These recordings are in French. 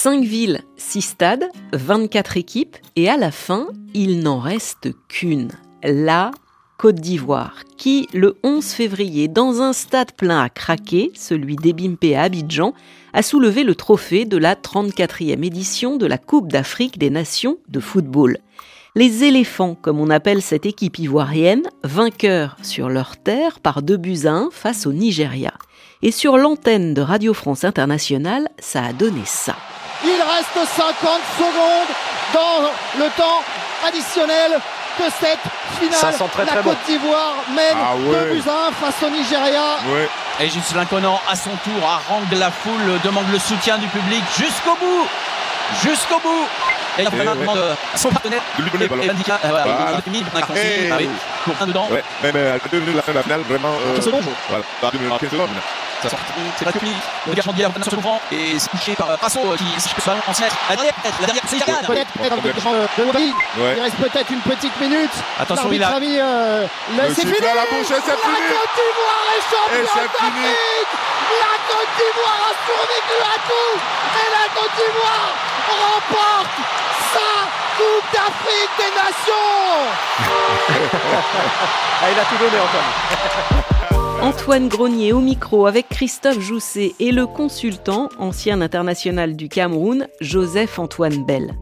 5 villes, 6 stades, 24 équipes, et à la fin, il n'en reste qu'une. La Côte d'Ivoire, qui, le 11 février, dans un stade plein à craquer, celui d'Ebimpe à Abidjan, a soulevé le trophée de la 34e édition de la Coupe d'Afrique des Nations de football. Les éléphants, comme on appelle cette équipe ivoirienne, vainqueurs sur leur terre par deux buts à un face au Nigeria. Et sur l'antenne de Radio France Internationale, ça a donné ça. Il reste 50 secondes dans le temps additionnel de cette finale. la Côte d'Ivoire mène ah 2 buts à 1 face au Nigeria. Et Gislain Conan, à son tour, harangue la foule, demande le soutien du public jusqu'au bout. Jusqu'au bout. Et il a demande son partenaire. L'indicat. Voilà. Pour un dedans. Ouais, mais, à deux minutes de la fin de la finale, vraiment. 15 secondes. Voilà, à deux minutes, 15 secondes. Ça sort, c'est pas public. Le sur le courant et c'est touché par Rasso qui se ballon en centre. La dernière, peut-être, la dernière, c'est Yann. Peut-être, peut-être de. Il reste peut-être une petite minute. Attention, il a. euh, c'est fini. La bouche, c'est fini. La Côte d'Ivoire est championne d'Afrique. La Côte d'Ivoire a survécu à tout. Et la Côte d'Ivoire remporte sa Coupe d'Afrique des Nations. ah, il a tout donné, Antoine. Antoine Grenier au micro avec Christophe Jousset et le consultant, ancien international du Cameroun, Joseph-Antoine Bell.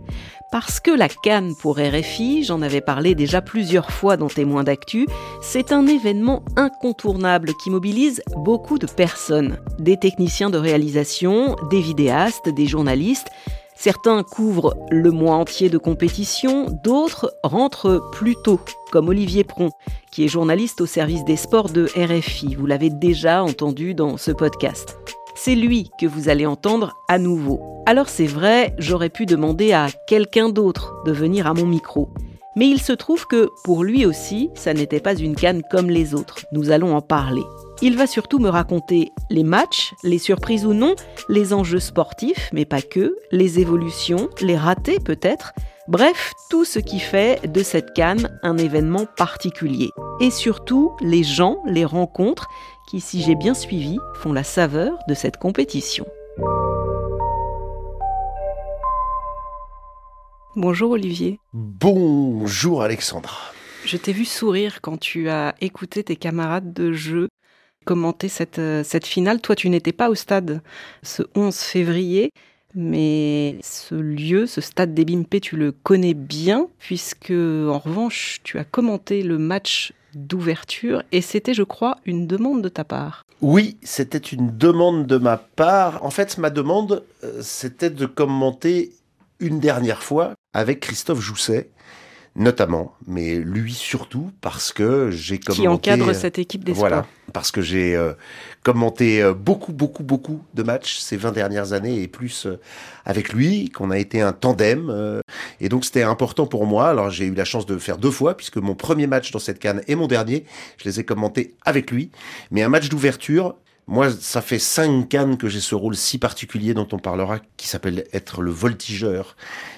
Parce que la Cannes pour RFI, j'en avais parlé déjà plusieurs fois dans Témoins d'actu, c'est un événement incontournable qui mobilise beaucoup de personnes. Des techniciens de réalisation, des vidéastes, des journalistes, Certains couvrent le mois entier de compétition, d'autres rentrent plus tôt, comme Olivier Pron, qui est journaliste au service des sports de RFI. Vous l'avez déjà entendu dans ce podcast. C'est lui que vous allez entendre à nouveau. Alors c'est vrai, j'aurais pu demander à quelqu'un d'autre de venir à mon micro. Mais il se trouve que pour lui aussi, ça n'était pas une canne comme les autres. Nous allons en parler. Il va surtout me raconter les matchs, les surprises ou non, les enjeux sportifs, mais pas que, les évolutions, les ratés peut-être, bref, tout ce qui fait de cette canne un événement particulier. Et surtout, les gens, les rencontres, qui, si j'ai bien suivi, font la saveur de cette compétition. Bonjour Olivier. Bonjour Alexandra. Je t'ai vu sourire quand tu as écouté tes camarades de jeu commenter cette, euh, cette finale. Toi, tu n'étais pas au stade ce 11 février, mais ce lieu, ce stade des Bimpe, tu le connais bien, puisque en revanche, tu as commenté le match d'ouverture et c'était, je crois, une demande de ta part. Oui, c'était une demande de ma part. En fait, ma demande, euh, c'était de commenter une dernière fois avec Christophe Jousset, notamment, mais lui surtout parce que j'ai commenté. Qui encadre cette équipe Voilà, parce que j'ai euh, commenté euh, beaucoup, beaucoup, beaucoup de matchs ces 20 dernières années et plus euh, avec lui, qu'on a été un tandem. et donc c'était important pour moi. Alors j'ai eu la chance de le faire deux fois puisque mon premier match dans cette canne et mon dernier, je les ai commentés avec lui. Mais un match d'ouverture, moi, ça fait cinq cannes que j'ai ce rôle si particulier dont on parlera, qui s'appelle être le voltigeur,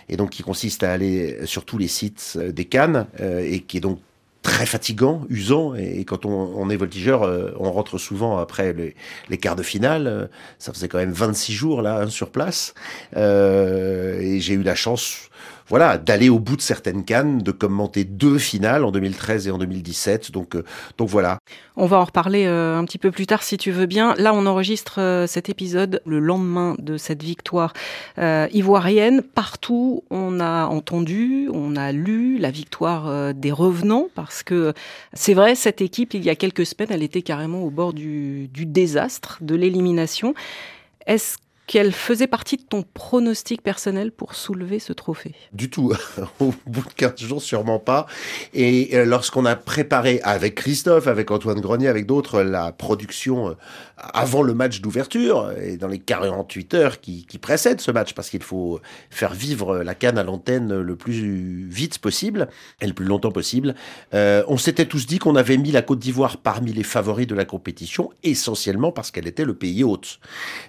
et donc qui consiste à aller sur tous les sites euh, des cannes, euh, et qui est donc très fatigant, usant, et quand on, est voltigeur, euh, on rentre souvent après les, quarts de finale. Ça faisait quand même 26 jours là hein, sur place, et j'ai eu la chance voilà, d'aller au bout de certaines cannes, de commenter deux finales en 2013 et en 2017. Donc, euh, donc voilà. On va en reparler euh, un petit peu plus tard si tu veux bien. Là, on enregistre euh, cet épisode le lendemain de cette victoire ivoirienne. Partout, on a entendu, on a lu la victoire des revenants parce que c'est vrai, cette équipe, il y a quelques semaines, elle était carrément au bord du, désastre, de l'élimination. Est-ce qu'elle faisait partie de ton pronostic personnel pour soulever ce trophée Du tout. Au bout de 15 jours, sûrement pas. Et euh, lorsqu'on a préparé avec Christophe, avec Antoine Grenier, avec d'autres, la production euh, avant le match d'ouverture et dans les 48 heures qui, précèdent ce match, parce qu'il faut faire vivre la canne à l'antenne le plus vite possible et le plus longtemps possible, euh, on s'était tous dit qu'on avait mis la Côte d'Ivoire parmi les favoris de la compétition, essentiellement parce qu'elle était le pays hôte.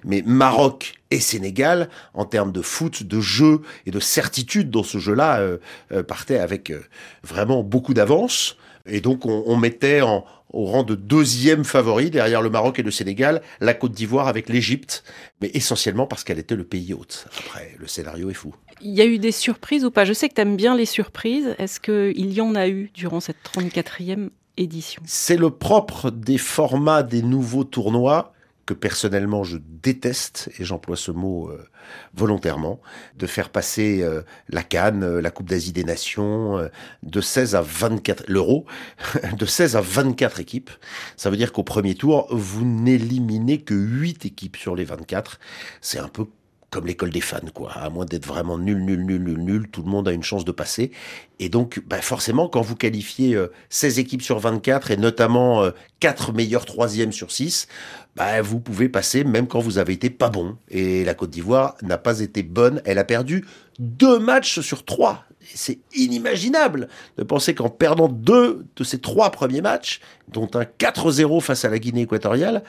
Mais Maroc et Sénégal, en termes de foot, de jeu et de certitude dans ce jeu-là, euh, euh, partaient avec euh, vraiment beaucoup d'avance. Et donc on, mettait en, au rang de deuxième favori derrière le Maroc et le Sénégal, la Côte d'Ivoire avec l'Égypte, mais essentiellement parce qu'elle était le pays hôte. Après, le scénario est fou. Il y a eu des surprises ou pas? Je sais que tu aimes bien les surprises. Est-ce qu'il y en a eu durant cette 34e édition? C'est le propre des formats des nouveaux tournois que personnellement je déteste, et j'emploie ce mot euh, volontairement, de faire passer euh, la Cannes, euh, la Coupe d'Asie des Nations, de 16 à 24, l'Euro, de 16 à 24 équipes. Ça veut dire qu'au premier tour, vous n'éliminez que 8 équipes sur les 24. C'est un peu comme l'école des fans, quoi. À moins d'être vraiment nul, nul, nul, nul, nul, tout le monde a une chance de passer. Et donc, bah forcément, quand vous qualifiez 16 euh, équipes sur 24 et notamment euh, 4 meilleurs troisièmes sur 6, bah, vous pouvez passer même quand vous avez été pas bon. Et la Côte d'Ivoire n'a pas été bonne. Elle a perdu deux matchs sur trois. C'est inimaginable de penser qu'en perdant deux de ces trois premiers matchs, dont un 4-0 face à la Guinée équatoriale,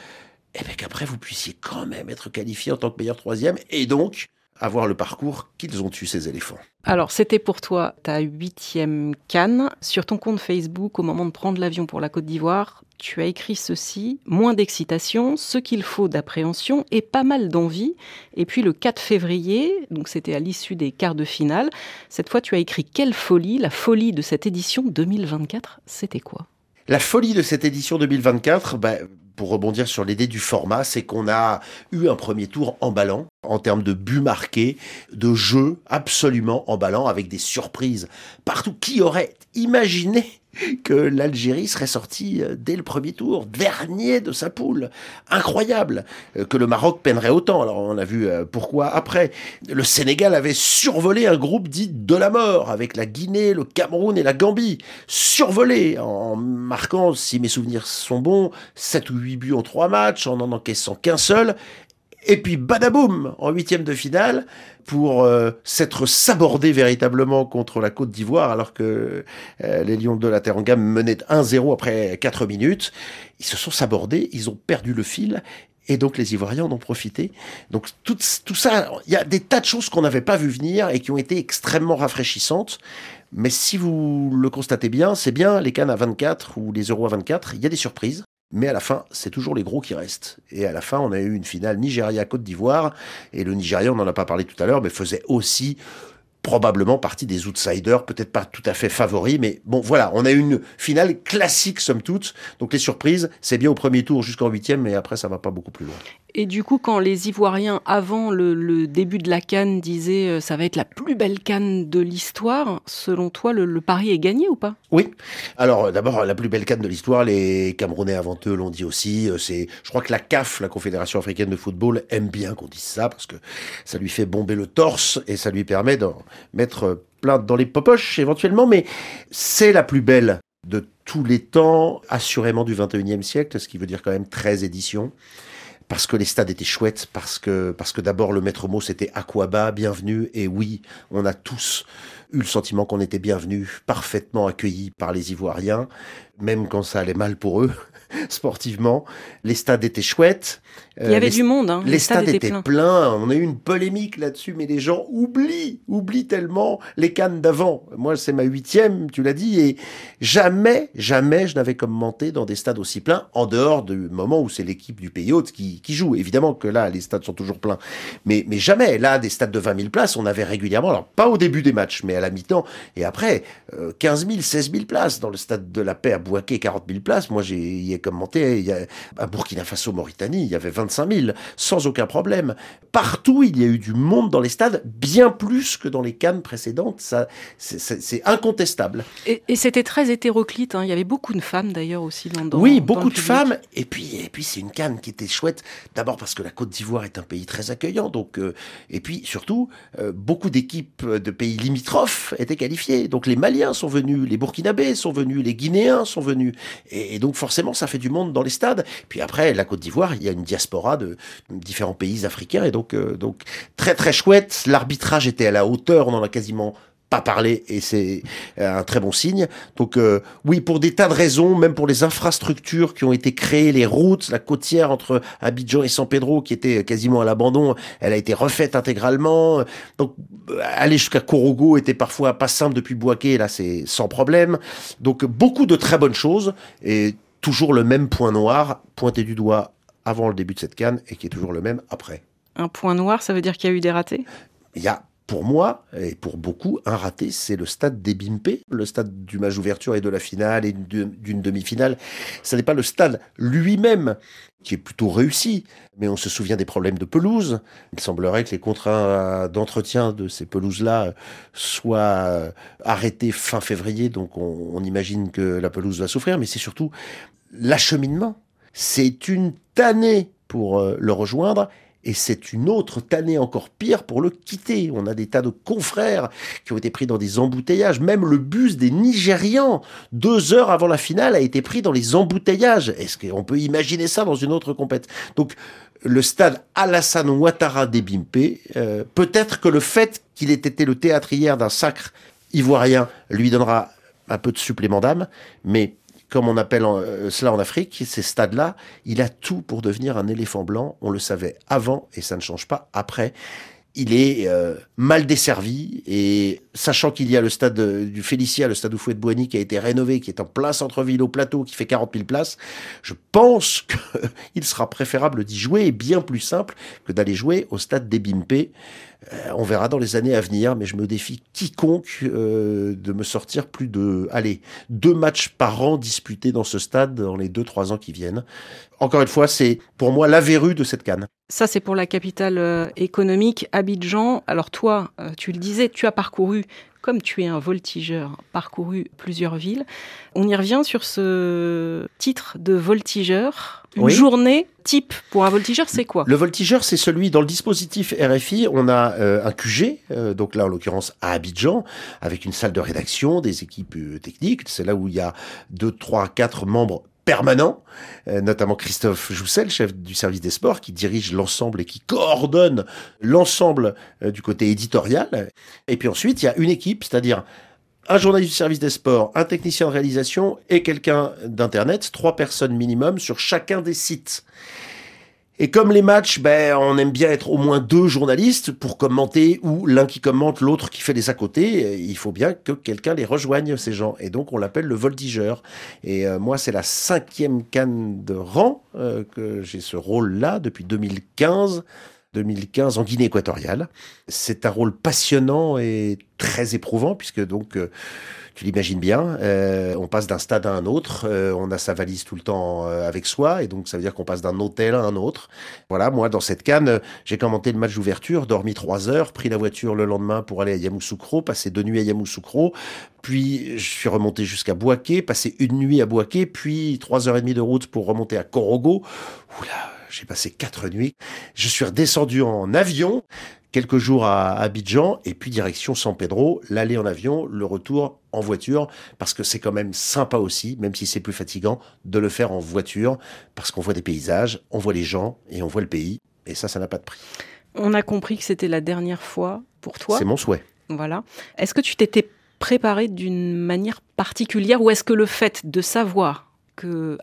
et eh bien qu'après vous puissiez quand même être qualifié en tant que meilleur troisième et donc avoir le parcours qu'ils ont eu ces éléphants. Alors c'était pour toi ta huitième canne. Sur ton compte Facebook, au moment de prendre l'avion pour la Côte d'Ivoire, tu as écrit ceci, moins d'excitation, ce qu'il faut d'appréhension et pas mal d'envie. Et puis le 4 février, donc c'était à l'issue des quarts de finale, cette fois tu as écrit quelle folie, la folie de cette édition 2024, c'était quoi? La folie de cette édition 2024, bah, pour rebondir sur l'idée du format, c'est qu'on a eu un premier tour emballant en termes de buts marqués, de jeux absolument emballant avec des surprises partout. Qui aurait imaginé que l'Algérie serait sortie euh, dès le premier tour, dernier de sa poule? Incroyable euh, que le Maroc peinerait autant. Alors on a vu euh, pourquoi après. Le Sénégal avait survolé un groupe dit de la mort avec la Guinée, le Cameroun et la Gambie. Survolé en marquant, si mes souvenirs sont bons, 7 ou 8 buts en 3 matchs, en en encaissant qu'un seul. Et puis badaboum en huitième de finale pour euh, s'être sabordé véritablement contre la Côte d'Ivoire alors que euh, les Lions de la Teranga menaient 1-0 après 4 minutes. Ils se sont sabordés, ils ont perdu le fil et donc les Ivoiriens en ont profité. Donc tout, tout ça, il y a des tas de choses qu'on n'avait pas vu venir et qui ont été extrêmement rafraîchissantes. Mais si vous le constatez bien, c'est bien les Cannes à 24 ou les Euros à 24, il y a des surprises. Mais à la fin, c'est toujours les gros qui restent. Et à la fin, on a eu une finale Nigeria-Côte d'Ivoire. Et le Nigeria, on n'en a pas parlé tout à l'heure, mais faisait aussi probablement partie des outsiders, peut-être pas tout à fait favoris, mais bon voilà, on a une finale classique somme toute. Donc les surprises, c'est bien au premier tour jusqu'en huitième, mais après ça va pas beaucoup plus loin. Et du coup, quand les Ivoiriens, avant le, début de la canne, disaient euh, ça va être la plus belle canne de l'histoire, selon toi, le, pari est gagné ou pas? Oui. Alors d'abord, la plus belle canne de l'histoire, les Camerounais avant eux l'ont dit aussi. Euh, c'est, je crois que la CAF, la Confédération africaine de football, aime bien qu'on dise ça parce que ça lui fait bomber le torse et ça lui permet de mettre plein dans les popoches éventuellement. Mais c'est la plus belle de tous les temps, assurément du 21e siècle, ce qui veut dire quand même 13 éditions parce que les stades étaient chouettes, parce que, parce que d'abord le maître mot c'était Aquaba, bienvenue, et oui, on a tous eu le sentiment qu'on était bienvenus, parfaitement accueillis par les Ivoiriens, même quand ça allait mal pour eux, sportivement. Les stades étaient chouettes. Il y avait du monde. Hein. Les, stades, étaient, pleins. On a eu une polémique là-dessus, mais les gens oublient, oublient tellement les cannes d'avant. Moi, c'est ma huitième, tu l'as dit, et jamais, jamais je n'avais commenté dans des stades aussi pleins, en dehors du moment où c'est l'équipe du pays hôte qui, qui, joue. Évidemment que là, les stades sont toujours pleins, mais, mais jamais. Là, des stades de 20 000 places, on avait régulièrement, alors pas au début des matchs, mais à la mi-temps, et après, 15 000, 16 000 places dans le stade de la paix à Bouaké, 40 000 places. Moi, j'ai y ai commenté, il y a, à Burkina Faso, Mauritanie, il y avait 25 000, sans aucun problème. Partout, il y a eu du monde dans les stades, bien plus que dans les cannes précédentes. Ça, c'est incontestable. Et, c'était très hétéroclite. Hein. Il y avait beaucoup de femmes d'ailleurs aussi dans, Oui, beaucoup de femmes. Et puis, et puis c'est une canne qui était chouette. D'abord parce que la Côte d'Ivoire est un pays très accueillant. Donc, euh, et puis surtout, euh, beaucoup d'équipes de pays limitrophes étaient qualifiées. Donc les Maliens sont venus, les Burkinabés sont venus, les Guinéens sont venus. Et, et donc forcément, ça fait du monde dans les stades. Puis après, la Côte d'Ivoire, il y a une diaspora de différents pays africains et donc euh, donc très très chouette. L'arbitrage était à la hauteur, on en a quasiment pas parlé et c'est euh, un très bon signe. Donc euh, oui, pour des tas de raisons, même pour les infrastructures qui ont été créées, les routes, la côtière entre Abidjan et San Pedro qui était quasiment à l'abandon, elle a été refaite intégralement. Donc aller jusqu'à Korogo était parfois pas simple depuis Boaké, là c'est sans problème. Donc beaucoup de très bonnes choses et toujours le même point noir pointé du doigt avant le début de cette canne et qui est toujours le même après. Un point noir, ça veut dire qu'il y a eu des ratés? Il y a pour moi, et pour beaucoup, un raté, c'est le stade des Bimpe, le stade du match d'ouverture et de la finale et d'une demi-finale. Ce n'est pas le stade lui-même qui est plutôt réussi, mais on se souvient des problèmes de pelouse. Il semblerait que les contrats d'entretien de ces pelouses-là soient arrêtés fin février, donc on, on imagine que la pelouse va souffrir, mais c'est surtout l'acheminement. C'est une tannée pour euh, le rejoindre et c'est une autre tannée encore pire pour le quitter. On a des tas de confrères qui ont été pris dans des embouteillages. Même le bus des Nigérians, deux heures avant la finale, a été pris dans les embouteillages. Est-ce qu'on peut imaginer ça dans une autre compète? Donc, le stade Alassane Ouattara des Bimpe, euh, peut-être que le fait qu'il ait été le théâtre hier d'un sacre ivoirien lui donnera un peu de supplément d'âme, mais comme on appelle euh, cela en Afrique, ces stades-là, il a tout pour devenir un éléphant blanc. On le savait avant et ça ne change pas après. Il est euh, mal desservi et sachant qu'il y a le stade du Félicia, le stade Oufouet de Boigny qui a été rénové, qui est en plein centre-ville au plateau, qui fait 40 000 places, je pense qu'il sera préférable d'y jouer et bien plus simple que d'aller jouer au stade des Bimpe. Euh, on verra dans les années à venir, mais je me défie quiconque euh, de me sortir plus de, allez, deux matchs par an disputés dans ce stade dans les deux, trois ans qui viennent. Encore une fois, c'est pour moi la verrue de cette canne. Ça, c'est pour la capitale euh, économique, Abidjan. Alors toi, tu le disais, tu as parcouru comme tu es un voltigeur, parcouru plusieurs villes. On y revient sur ce titre de voltigeur. Une journée type pour un voltigeur, c'est quoi? Le voltigeur, c'est celui dans le dispositif RFI. On a euh, un QG, euh, donc là en l'occurrence à Abidjan, avec une salle de rédaction, des équipes euh, techniques. C'est là où il y a deux, trois, quatre membres permanent, euh, notamment Christophe Joussel, chef du service des sports, qui dirige l'ensemble et qui coordonne l'ensemble euh, du côté éditorial. Et puis ensuite, il y a une équipe, c'est-à-dire un journaliste du service des sports, un technicien de réalisation et quelqu'un d'Internet, trois personnes minimum sur chacun des sites. Et comme les matchs, ben, on aime bien être au moins deux journalistes pour commenter, ou l'un qui commente, l'autre qui fait les à côté. Il faut bien que quelqu'un les rejoigne, ces gens. Et donc, on l'appelle le voltigeur. Et euh, moi, c'est la cinquième canne de rang euh, que j'ai ce rôle-là depuis 2015. 2015 en Guinée équatoriale. C'est un rôle passionnant et très éprouvant puisque donc euh, tu l'imagines bien, euh, on passe d'un stade à un autre, euh, on a sa valise tout le temps avec soi, et donc ça veut dire qu'on passe d'un hôtel à un autre. Voilà, moi dans cette canne, j'ai commenté le match d'ouverture, dormi trois heures, pris la voiture le lendemain pour aller à Yamoussoukro, passé deux nuits à Yamoussoukro, puis je suis remonté jusqu'à Boaké, passé une nuit à Boaké, puis trois heures et demie de route pour remonter à Korogo. Oula, j'ai passé quatre nuits. Je suis redescendu en avion quelques jours à Abidjan et puis direction San Pedro, l'aller en avion, le retour en voiture, parce que c'est quand même sympa aussi, même si c'est plus fatigant, de le faire en voiture, parce qu'on voit des paysages, on voit les gens et on voit le pays, et ça, ça n'a pas de prix. On a compris que c'était la dernière fois pour toi. C'est mon souhait. Voilà. Est-ce que tu t'étais préparé d'une manière particulière ou est-ce que le fait de savoir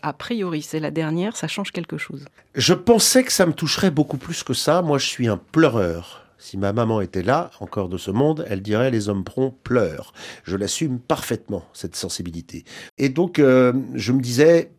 a priori, c'est la dernière, ça change quelque chose Je pensais que ça me toucherait beaucoup plus que ça. Moi, je suis un pleureur. Si ma maman était là, encore de ce monde, elle dirait les hommes prompts pleurent. Je l'assume parfaitement, cette sensibilité. Et donc, euh, je me disais,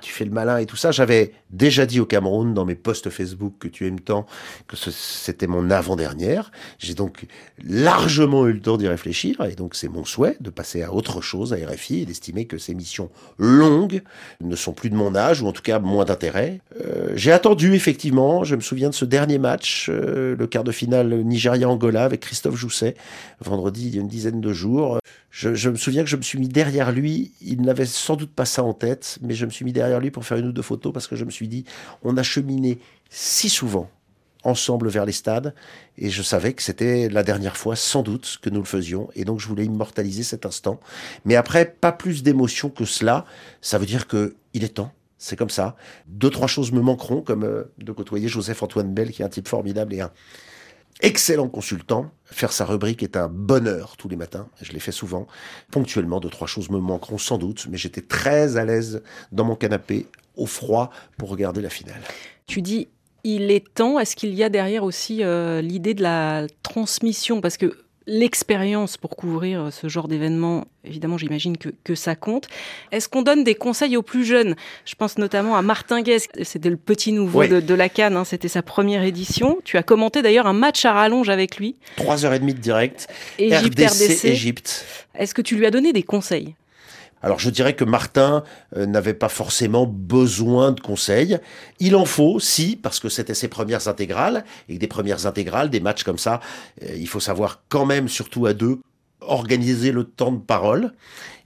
tu fais le malin et tout ça. J'avais déjà dit au Cameroun dans mes posts Facebook que tu aimes tant que c'était mon avant-dernière. J'ai donc largement eu le temps d'y réfléchir et donc c'est mon souhait de passer à autre chose à RFI et d'estimer que ces missions longues ne sont plus de mon âge ou en tout cas moins d'intérêt. Euh, j'ai attendu effectivement, je me souviens de ce dernier match, euh, le quart de finale Nigeria-Angola avec Christophe Jousset, vendredi il y a une dizaine de jours. Je, je me souviens que je me suis mis derrière lui, il n'avait sans doute pas ça en tête, mais je me suis mis derrière lui pour faire une ou deux photos parce que je me suis dit, on a cheminé si souvent ensemble vers les stades et je savais que c'était la dernière fois sans doute que nous le faisions et donc je voulais immortaliser cet instant. Mais après, pas plus d'émotion que cela, ça veut dire que il est temps. C'est comme ça. Deux, trois choses me manqueront, comme euh, de côtoyer Joseph-Antoine Bell, qui est un type formidable et un, excellent consultant. Faire sa rubrique est un bonheur tous les matins. Je l'ai fait souvent. Ponctuellement, deux, trois choses me manqueront sans doute, mais j'étais très à l'aise dans mon canapé, au froid, pour regarder la finale. Tu dis, il est temps. Est-ce qu'il y a derrière aussi euh, l'idée de la transmission? Parce que l'expérience pour couvrir ce genre d'événement, évidemment, j'imagine que, que, ça compte. Est-ce qu'on donne des conseils aux plus jeunes? Je pense notamment à Martin Guest, c'était le petit nouveau de, de, la Cannes, hein, c'était sa première édition. Tu as commenté d'ailleurs un match à rallonge avec lui. Trois heures et demie de direct. Égypte, RDC, RDC. Égypte. Est-ce que tu lui as donné des conseils? Alors je dirais que Martin euh, n'avait pas forcément besoin de conseils. Il en faut, si, parce que c'était ses premières intégrales, et des premières intégrales, des matchs comme ça, euh, il faut savoir quand même, surtout à deux, organiser le temps de parole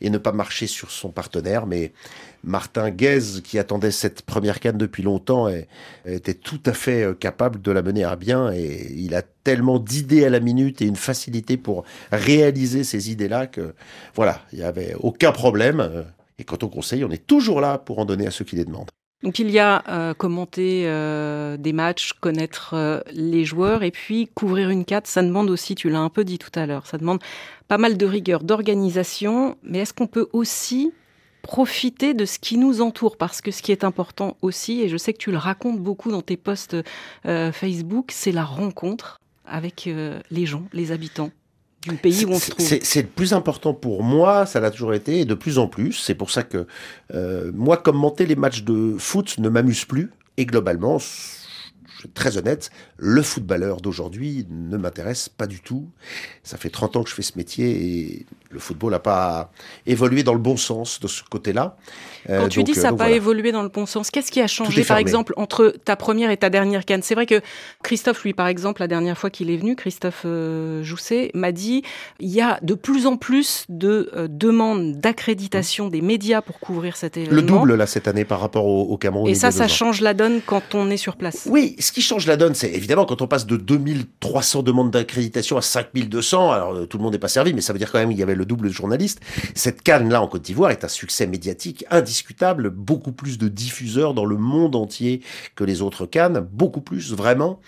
et ne pas marcher sur son partenaire. Mais Martin Guez, qui attendait cette première canne depuis longtemps, était tout à fait euh, capable de la mener à bien. Et il a tellement d'idées à la minute et une facilité pour réaliser ces idées-là que, voilà, il n'y avait aucun problème. Et quant au conseil, on est toujours là pour en donner à ceux qui les demandent. Donc il y a euh, commenter euh, des matchs, connaître euh, les joueurs et puis couvrir une carte, ça demande aussi, tu l'as un peu dit tout à l'heure, ça demande pas mal de rigueur, d'organisation, mais est-ce qu'on peut aussi profiter de ce qui nous entoure? Parce que ce qui est important aussi, et je sais que tu le racontes beaucoup dans tes posts Facebook, c'est la rencontre avec les gens, les habitants du pays où on se trouve. C'est le plus important pour moi, ça l'a toujours été, et de plus en plus. C'est pour ça que euh, moi, commenter les matchs de foot ne m'amuse plus. Et globalement, je suis très honnête, le footballeur d'aujourd'hui ne m'intéresse pas du tout. Ça fait 30 ans que je fais ce métier et le football n'a pas évolué dans le bon sens de ce côté-là. Quand euh, tu donc, dis ça n'a pas voilà. évolué dans le bon sens, qu'est-ce qui a changé par exemple entre ta première et ta dernière canne? C'est vrai que Christophe, lui par exemple, la dernière fois qu'il est venu, Christophe euh, Jousset, m'a dit il y a de plus en plus de euh, demandes d'accréditation des médias pour couvrir cet événement. Le double là cette année par rapport au, au Cameroun. Et ça, ça change la donne quand on est sur place. Oui, ce qui change la donne, c'est évidemment quand on passe de 2300 demandes d'accréditation à 5200, alors tout le monde n'est pas servi, mais ça veut dire quand même qu'il y avait le double de journalistes. Cette canne-là en Côte d'Ivoire est un succès médiatique indiscutable, beaucoup plus de diffuseurs dans le monde entier que les autres cannes, beaucoup plus vraiment.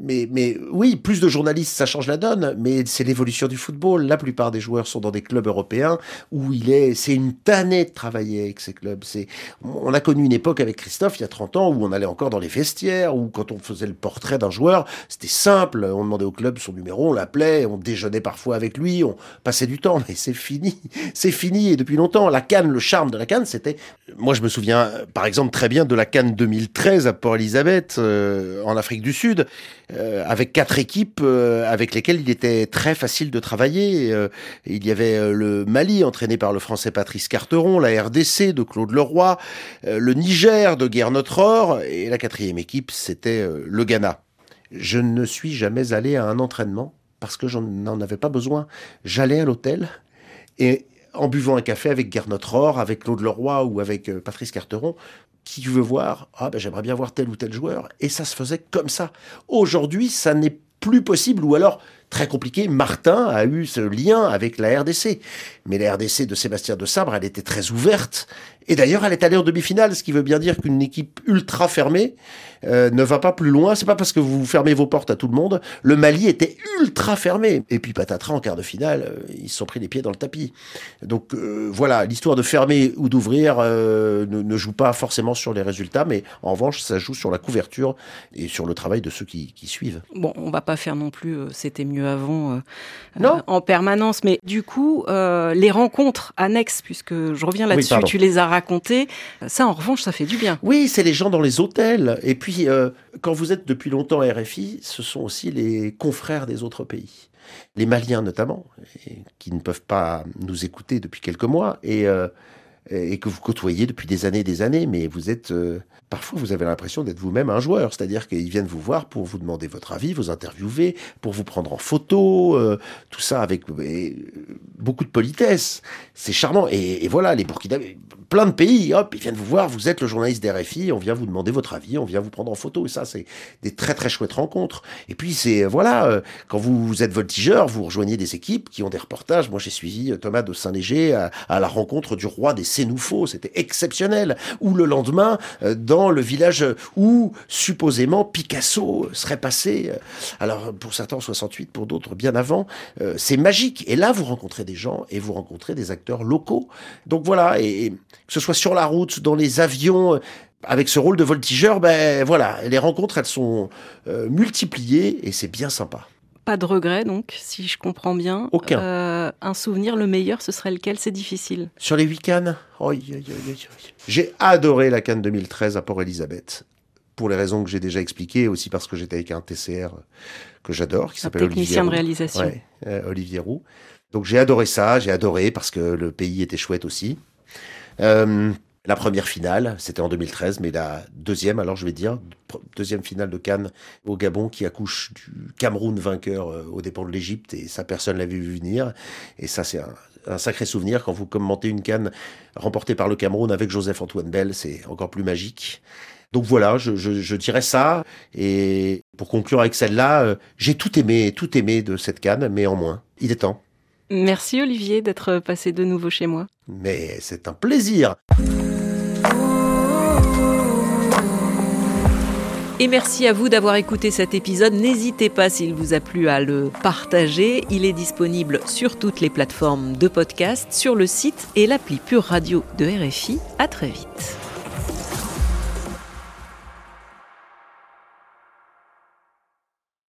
Mais, mais oui, plus de journalistes, ça change la donne, mais c'est l'évolution du football. La plupart des joueurs sont dans des clubs européens où il est, c'est une tannée de travailler avec ces clubs. C'est, on a connu une époque avec Christophe il y a 30 ans où on allait encore dans les vestiaires, où quand on faisait le portrait d'un joueur, c'était simple. On demandait au club son numéro, on l'appelait, on déjeunait parfois avec lui, on passait du temps, mais c'est fini. C'est fini et depuis longtemps. La canne, le charme de la canne, c'était, moi je me souviens par exemple très bien de la canne 2013 à Port-Elizabeth, euh, en Afrique du Sud euh, avec quatre équipes euh, avec lesquelles il était très facile de travailler. Euh, il y avait le Mali entraîné par le Français Patrice Carteron, la RDC de Claude Leroy, le Niger de Gernot Rohr et la quatrième équipe c'était le Ghana. Je ne suis jamais allé à un entraînement parce que j'en n'en avais pas besoin. J'allais à l'hôtel et en buvant un café avec Gernot Rohr, avec Claude Leroy ou avec Patrice Carteron, qui tu veux voir Ah ben j'aimerais bien voir tel ou tel joueur. Et ça se faisait comme ça. Aujourd'hui, ça n'est plus possible, ou alors très compliqué. Martin a eu ce lien avec la RDC. Mais la RDC de Sébastien de Sabre, elle était très ouverte. Et d'ailleurs, elle est allée en demi-finale, ce qui veut bien dire qu'une équipe ultra fermée euh, ne va pas plus loin. C'est pas parce que vous fermez vos portes à tout le monde. Le Mali était ultra fermé. Et puis patatras, en quart de finale, euh, ils se sont pris les pieds dans le tapis. Donc euh, voilà, l'histoire de fermer ou d'ouvrir ne, joue pas forcément sur les résultats, mais en revanche, ça joue sur la couverture et sur le travail de ceux qui, suivent. Bon, on va pas faire non plus, c'était mieux avant euh, non. en permanence, mais du coup, les rencontres annexes, puisque je reviens là-dessus, oui, tu les as racontées, ça en revanche, ça fait du bien. Oui, c'est les gens dans les hôtels. Et puis, euh, quand vous êtes depuis longtemps à RFI, ce sont aussi les confrères des autres pays. Les Maliens notamment, qui ne peuvent pas nous écouter depuis quelques mois, et, euh, et que vous côtoyez depuis des années et des années, mais vous êtes... Euh, parfois, vous avez l'impression d'être vous-même un joueur, c'est-à-dire qu'ils viennent vous voir pour vous demander votre avis, vous interviewer, pour vous prendre en photo, euh, tout ça avec beaucoup de politesse. C'est charmant. Et, voilà, les Burkinabés, plein de pays, hop, ils viennent vous voir, vous êtes le journaliste d'RFI, on vient vous demander votre avis, on vient vous prendre en photo, et ça, c'est des très très chouettes rencontres. Et puis, c'est, voilà, euh, quand vous êtes voltigeur, vous rejoignez des équipes qui ont des reportages. Moi, j'ai suivi Thomas de Saint-Léger à, la rencontre du roi des Sénoufos, c'était exceptionnel. Ou le lendemain, euh, dans le village où, supposément, Picasso serait passé, euh, alors pour certains en 68, pour d'autres bien avant, euh, c'est magique. Et là, vous rencontrez des gens et vous rencontrez des acteurs locaux. Donc voilà, et, et que ce soit sur la route, dans les avions, avec ce rôle de voltigeur, ben voilà, les rencontres, elles sont euh, multipliées et c'est bien sympa. Pas de regret, donc, si je comprends bien. Aucun. Euh, un souvenir, le meilleur, ce serait lequel? C'est difficile. Sur les huit cannes, oi. j'ai adoré la canne 2013 à Port-Elisabeth. Pour les raisons que j'ai déjà expliquées, aussi parce que j'étais avec un TCR que j'adore, qui s'appelle Olivier technicien de réalisation. Ouais, euh, Olivier Roux. Donc j'ai adoré ça, j'ai adoré parce que le pays était chouette aussi. Euh, la première finale, c'était en 2013, mais la deuxième, alors je vais dire, deuxième finale de Cannes au Gabon qui accouche du Cameroun vainqueur euh, aux dépens de l'Égypte et ça personne l'avait vu venir. Et ça c'est un, sacré souvenir quand vous commentez une Cannes remportée par le Cameroun avec Joseph Antoine Bell, c'est encore plus magique. Donc voilà, je, dirais ça. Et pour conclure avec celle-là, euh, j'ai tout aimé, tout aimé de cette canne, mais en moins. Il est temps. Merci Olivier d'être passé de nouveau chez moi. Mais c'est un plaisir. Et merci à vous d'avoir écouté cet épisode. N'hésitez pas s'il vous a plu à le partager. Il est disponible sur toutes les plateformes de podcast, sur le site et l'appli Pure Radio de RFI. À très vite.